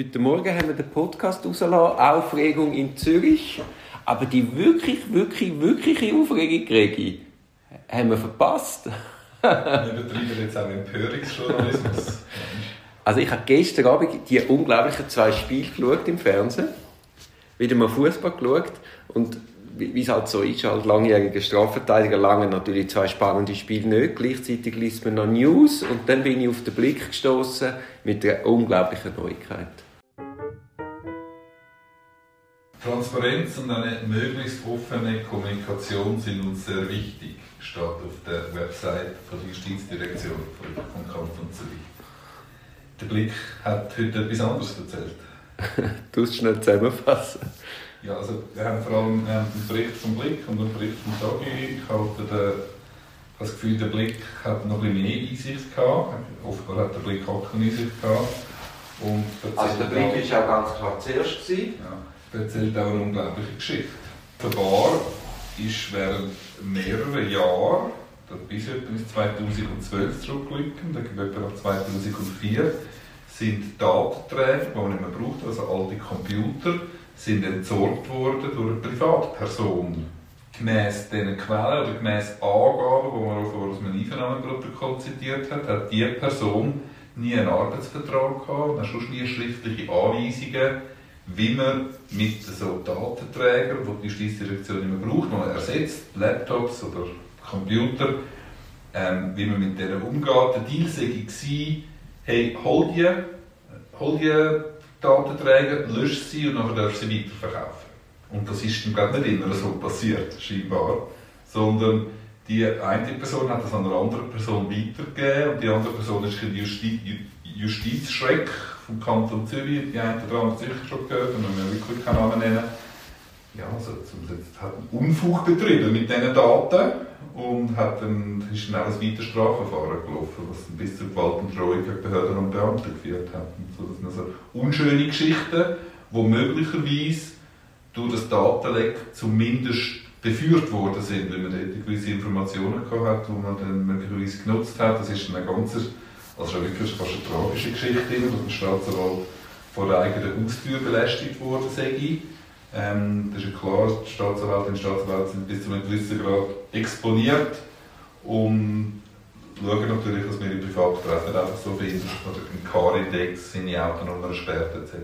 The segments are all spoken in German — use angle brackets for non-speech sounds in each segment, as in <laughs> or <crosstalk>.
Heute Morgen haben wir den Podcast rausgelassen, Aufregung in Zürich. Aber die wirklich, wirklich, wirkliche Aufregung, Gregi, haben wir verpasst. wir betreiben jetzt auch Empörungsjournalismus. Also ich habe gestern Abend die unglaublichen zwei Spiele geschaut im Fernsehen. Wieder mal Fußball geschaut. Und wie es halt so ist, als langjähriger Strafverteidiger lange natürlich zwei spannende Spiele nicht. Gleichzeitig liest man noch News und dann bin ich auf den Blick gestoßen mit einer unglaublichen Neuigkeit. Transparenz und eine möglichst offene Kommunikation sind uns sehr wichtig, steht auf der Website von der Justizdirektion vom Kanton Zürich. Der Blick hat heute etwas anderes erzählt. <laughs> du musst schnell zusammenfassen. Ja, also wir haben vor allem einen Bericht vom Blick und einen Bericht vom Tagi. Ich habe das Gefühl, der Blick hat noch ein bisschen mehr Einsicht gehabt. Offenbar hat der Blick auch keine Einsicht gehabt. Und also der Blick war auch ganz klar zuerst. Gewesen. Ja, erzählt auch eine unglaubliche Geschichte. Der Bar ist während mehrerer Jahre, bis etwa 2012 zurückblicken, da gibt etwa nach 2004, sind Datenträger, die man nicht mehr braucht, also alte Computer, sind entsorgt worden durch eine Privatperson. Gemäss diesen Quellen oder gemäss Angaben, die man auch aus einem Einvernahmeprotokoll zitiert hat, hat diese Person nie einen Arbeitsvertrag gehabt, und sonst nie schriftliche Anweisungen, wie man mit so Datenträgern, die die Justizdirektion mehr braucht, man ersetzt, Laptops oder Computer, ähm, wie man mit denen umgeht. Der Deal war, hey, hol die, hol die Datenträger, löscht sie und dann darf sie weiterverkaufen. Und das ist dann gerade nicht immer so passiert, scheinbar. Sondern die eine Person hat das an eine andere Person weitergegeben und die andere Person ist ein Justi Justizschreck vom Kanton Zürich, die eine oder andere sicher schon gehört, und wir wirklich keinen Namen nennen. Ja, also hat einen Unfug betrieben mit diesen Daten und hat dann, ist dann auch ein weiteres Strafverfahren gelaufen, was bis zur Gewaltendrohung gegen Behörden und Beamte geführt hat. So, das sind also unschöne Geschichten, die möglicherweise durch das Datenleck zumindest beführt worden sind, wenn man dort gewisse Informationen gehabt hat, die man dann möglicherweise genutzt hat. Das ist dann eine ganz, also wirklich fast eine tragische Geschichte, dass ein Staatsanwalt vor der eigenen Haustür belästigt worden sei ähm, das ist ja klar, die Staatsanwältinnen und Staatsanwälte sind bis zu einem gewissen Grad exponiert und schauen natürlich, dass wir im Privatbereich nicht einfach so finden, oder im Car-Index seine Autonummer sperrt etc.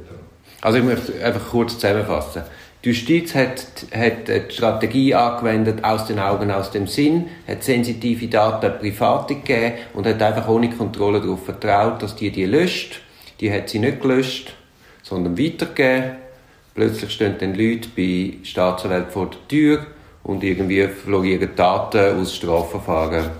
Also ich möchte einfach kurz zusammenfassen. Die Justiz hat, hat die Strategie angewendet, aus den Augen, aus dem Sinn, hat sensitive Daten Private gegeben und hat einfach ohne Kontrolle darauf vertraut, dass die die löscht. Die hat sie nicht gelöscht, sondern weitergegeben Plötzlich stehen dann Leute bei Staatsanwälten vor der Tür und irgendwie florieren Daten aus Strafverfahren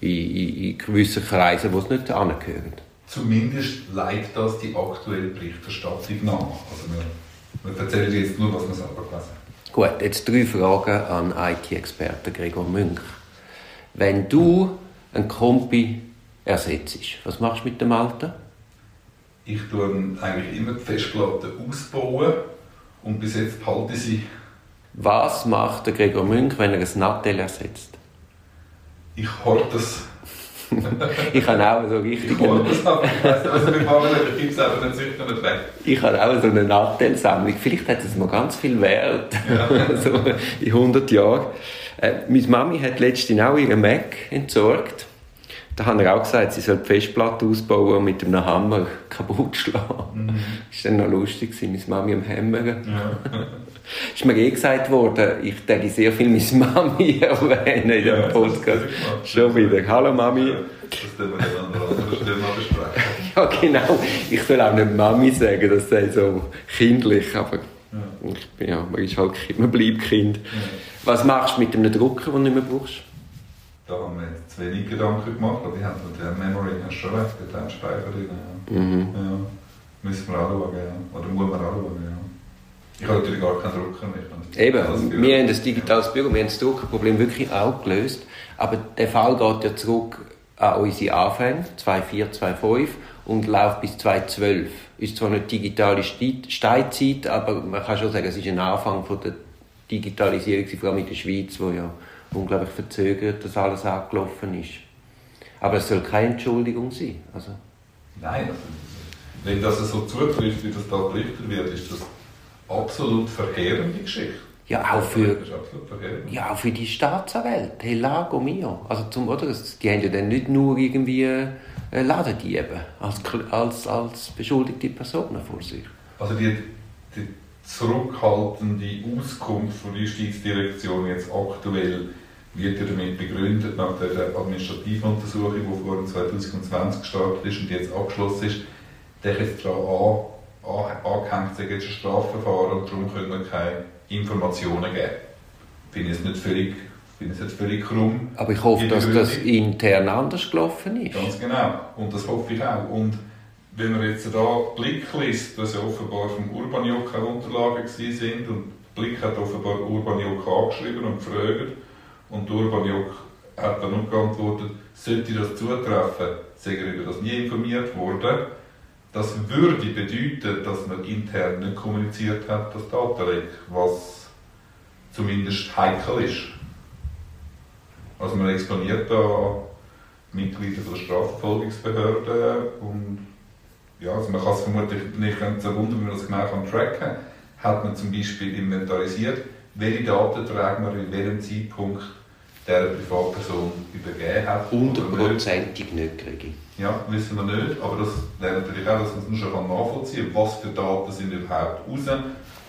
in, in, in gewissen Kreisen, wo es nicht angehören. Zumindest leitet das die aktuelle Berichterstattung nach. Also wir, wir erzählen jetzt nur, was wir selber gelesen haben. Gut, jetzt drei Fragen an IT-Experten Gregor Münch. Wenn du einen Kompi ersetzt, was machst du mit dem Alten? Ich tue eigentlich immer die Festplatte ausbauen und bis jetzt behalte ich sie. Was macht der Gregor Münch, wenn er ein Nattel ersetzt? Ich horte es. <laughs> ich habe auch so richtig. Aber ich habe auch so eine Nattel-Sammlung. Vielleicht hat es mal ganz viel Wert. Ja. <laughs> so in 100 Jahren. Äh, meine Mami hat letztens auch ihren Mac entsorgt. Da haben er auch gesagt, sie soll die Festplatte ausbauen und mit einem Hammer <laughs> kaputt schlagen. Mhm. Das war dann noch lustig, meine Mami am Hämmern. Ja. <laughs> ist mir eh gesagt worden, ich denke sehr viel meine Mami <laughs> erwähnen in diesem ja, Podcast. Schon wieder. Hallo Mami. das können wir dann mal besprechen. ja, genau. Ich soll auch nicht Mami sagen, das sei so kindlich, aber ja. Ich bin, ja, man, ist halt, man bleibt Kind. Was machst du mit einem Drucker, den du nicht mehr brauchst? Da haben wir jetzt zu wenig Gedanken gemacht, aber die haben mit der Memory hast schon recht, der hat Speicher drin. Ja. Mhm. ja. Müssen wir anschauen, ja. oder muss man anschauen, ja. Ich habe natürlich gar keinen Drucker mehr. Eben, wir haben das digitales Büro, wir haben das Druckerproblem wirklich auch gelöst, aber der Fall geht ja zurück an unsere Anfänge, 2004, 2005 und läuft bis 2012. Ist zwar nicht digitale Steinzeit, aber man kann schon sagen, es ist ein Anfang von der Digitalisierung, vor allem in der Schweiz, wo ja unglaublich verzögert dass alles angelaufen ist. Aber es soll keine Entschuldigung sein. Also. Nein, also, wenn das so zutrifft, wie das da berichtet wird, ist das absolut verheerende Geschichte. Ja, auch für, ja, auch für die Staatsanwälte. Hey, Lago mio. Also zum, oder, die haben ja dann nicht nur irgendwie äh, Ladendiebe als, als, als beschuldigte Personen vor sich. Also die, die zurückhaltende Auskunft von der Justizdirektion jetzt aktuell wird ja damit begründet, nach der administrativen Untersuchung, die vor 2020 gestartet ist und jetzt abgeschlossen ist, der jetzt daran angehängt, sei jetzt ein Strafverfahren und darum können wir keine Informationen geben. Finde ich es nicht völlig, finde es nicht völlig krumm. Aber ich hoffe, dass das intern anders gelaufen ist. Ganz genau. Und das hoffe ich auch. Und wenn man jetzt da Blick liest, dass ja offenbar vom Urbaniok Unterlagen sind und Blick hat offenbar Urbaniok angeschrieben und gefragt und Urbaniok hat dann noch geantwortet, sollte das zutreffen, sei er über das nie informiert worden. Das würde bedeuten, dass man intern nicht kommuniziert hat, das Datenleck, was zumindest heikel ist. Also man exponiert da Mitglieder der Strafverfolgungsbehörde und ja, also man kann es vermutlich nicht ganz wundern, wie man das genau kann tracken kann. Hat man zum Beispiel inventarisiert, welche Daten tragen wir in welchem Zeitpunkt der Privatperson übergeben hat. Hundertprozentig nicht kriege Ja, wissen wir nicht, aber das wäre natürlich auch, dass man es schon nachvollziehen kann, was für Daten sind überhaupt raus,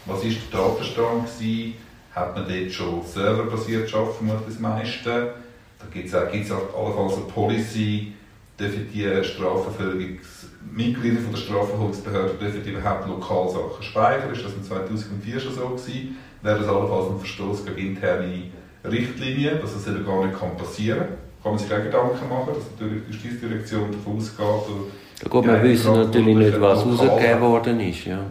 was ist der Datenstand gewesen, hat man dort schon serverbasiert muss das meiste, da gibt es auch, auch allenfalls eine Policy, dürfen die Strafverfolgungsmitglieder von der Strafverfolgungsbehörde dürfen die überhaupt lokal Sachen speichern, ist das in 2004 schon so gewesen, wäre das allenfalls ein Verstoß gegen interne Richtlinie, dass das eben gar nicht kann passieren kann. Kann man sich auch Gedanken machen, dass natürlich die Justizdirektion davon ausgeht. Ja gut, wir wissen natürlich nicht, was rausgegeben worden ist. Ja.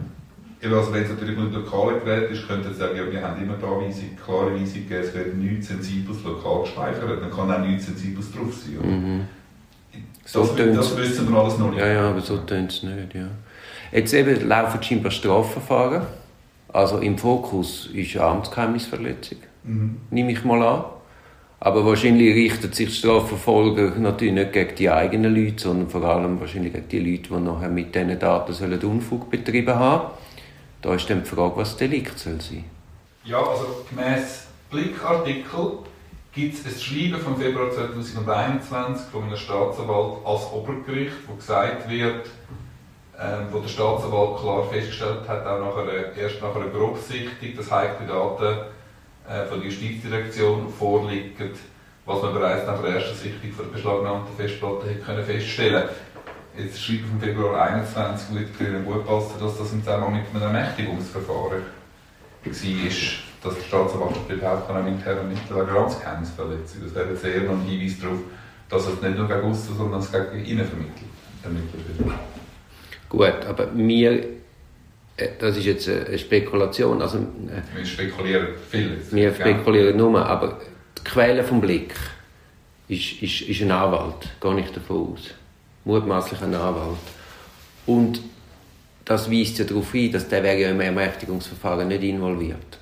Eben, also wenn es natürlich nicht lokale Geräte ist, könnte sagen, ja, wir haben immer da Weisung, klare Weisung gegeben, es wird nichts Sensibles lokal gespeichert, dann kann auch nichts Sensibles drauf sein. So das, das wissen wir alles noch nicht. Ja, ja, aber so tönt es nicht, ja. Jetzt eben laufen scheinbar Strafverfahren. Also im Fokus ist Amtsgeheimnisverletzung. Mhm. Nehme ich mal an. Aber wahrscheinlich richtet sich die Strafverfolgung natürlich nicht gegen die eigenen Leute, sondern vor allem wahrscheinlich gegen die Leute, die nachher mit diesen Daten sollen Unfug betrieben haben. Da ist dann die Frage, was das Delikt soll sein. Ja, also gemäß Blickartikel gibt es ein Schreiben vom Februar 2021 von einem Staatsanwalt als Obergericht, wo gesagt wird, ähm, wo der Staatsanwalt klar festgestellt hat, auch nach einer, erst nach einer Grobsichtung, dass heikle Daten äh, von der Justizdirektion vorliegen, was man bereits nach der ersten Sichtung von der beschlagnahmten Festplatte hätte können feststellen Jetzt schreibt vom Februar 21 wird Ihnen gut passen, dass das im Zusammenhang mit einem Ermächtigungsverfahren war, dass der Staatsanwalt überhaupt auch intern mit der Granzgeheimnisverletzung. Das wäre sehr noch ein Hinweis darauf, dass es nicht nur gegen außen, sondern gegen innen vermittelt wird. Gut, aber wir äh, das ist jetzt eine Spekulation. Also, äh, wir spekulieren viel. Wir spekulieren nur, aber die Quelle vom Blick ist, ist, ist ein Anwalt, gehe ich davon aus. Mutmaßlich ein Anwalt. Und das weist ja darauf hin, dass der wäre ja im Ermächtigungsverfahren nicht involviert.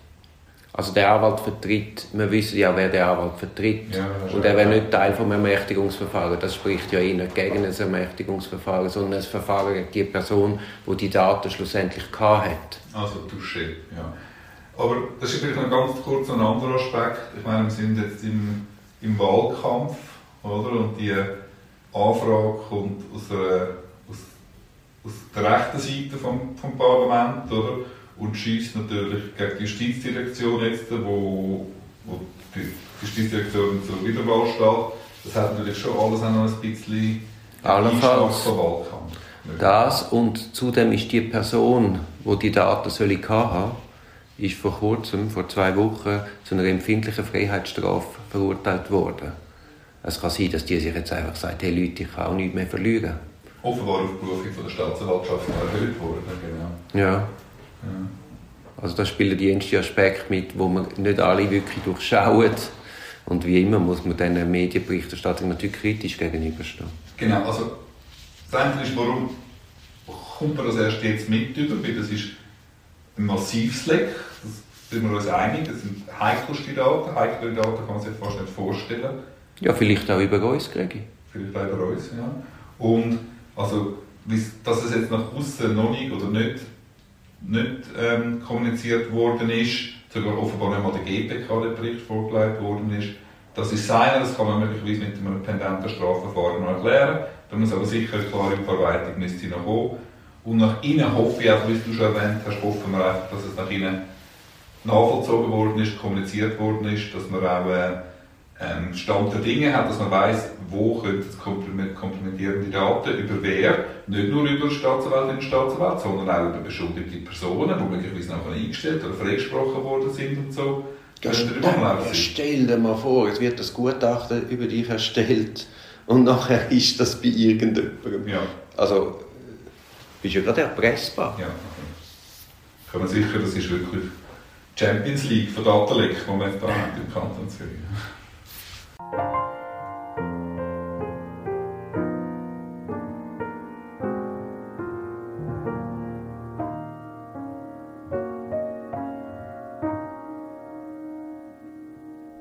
Also der Anwalt vertritt, wir wissen ja, wer der Anwalt vertritt. Ja, und er wäre nicht Teil vom Ermächtigungsverfahren. Das spricht ja eh nicht gegen ein Ermächtigungsverfahren, sondern ein Verfahren gegen die Person, die die Daten schlussendlich hat. Also Touché, ja. Aber das ist vielleicht noch ganz kurz ein anderer Aspekt. Ich meine, wir sind jetzt im, im Wahlkampf, oder? Und die Anfrage kommt aus, einer, aus, aus der rechten Seite vom, vom Parlament, oder? Und schießt natürlich gegen die Justizdirektion jetzt, wo, wo die Justizdirektion zur Wiederwahl steht. Das hat natürlich schon alles auch noch ein bisschen Allenfalls Wahlkampf. Das und zudem ist die Person, wo die Daten soll ich haben, ist vor kurzem, vor zwei Wochen, zu einer empfindlichen Freiheitsstrafe verurteilt worden. Es kann sein, dass die sich jetzt einfach sagt, hey Leute, ich kann auch nicht mehr verlügen. Offenbar auf Berufung von der Staatsanwaltschaft erhöht worden, genau. Ja. Also da spielen die ersten Aspekte mit, wo man nicht alle wirklich durchschauen. Und wie immer muss man diesen Medienberichterstattung natürlich kritisch gegenüberstehen. Genau, also das eine ist, warum kommt man das erst jetzt mit über, weil das ist ein massives Leck, das sind wir uns einig, das sind heikelste Daten, heikle Daten kann man sich fast nicht vorstellen. Ja, vielleicht auch über uns, Gregi. Vielleicht auch über uns, ja. Und also dass es jetzt nach außen noch nicht oder nicht, nicht ähm, kommuniziert worden ist, sogar offenbar nicht mal der GPK der Bericht vorgelegt worden ist. Das ist sein, das kann man möglicherweise mit einem pendenten Strafverfahren noch erklären. Da muss aber sicher eine klare Verarbeitung müsste noch kommen. Und nach innen hoffe ich auch, wie du schon erwähnt hast, hoffen wir einfach, dass es nach innen nachvollzogen worden ist, kommuniziert worden ist, dass man auch äh, ähm, Stand der Dinge hat, dass man weiß, wo könnte es komplementierende Daten über wer, nicht nur über Staatsanwalt und Staatsanwalt, sondern auch über beschuldigte Personen, die möglicherweise nachher eingestellt oder freigesprochen worden sind und so. Stell dir mal vor, es wird das Gutachten über dich erstellt und nachher <laughs> ist das bei irgendjemandem. Ja. Also, bist du ja gerade erpressbar. Ja, okay. Kann man sicher, das ist wirklich Champions League von Datenleck, die man da hat im Kanton Zürich.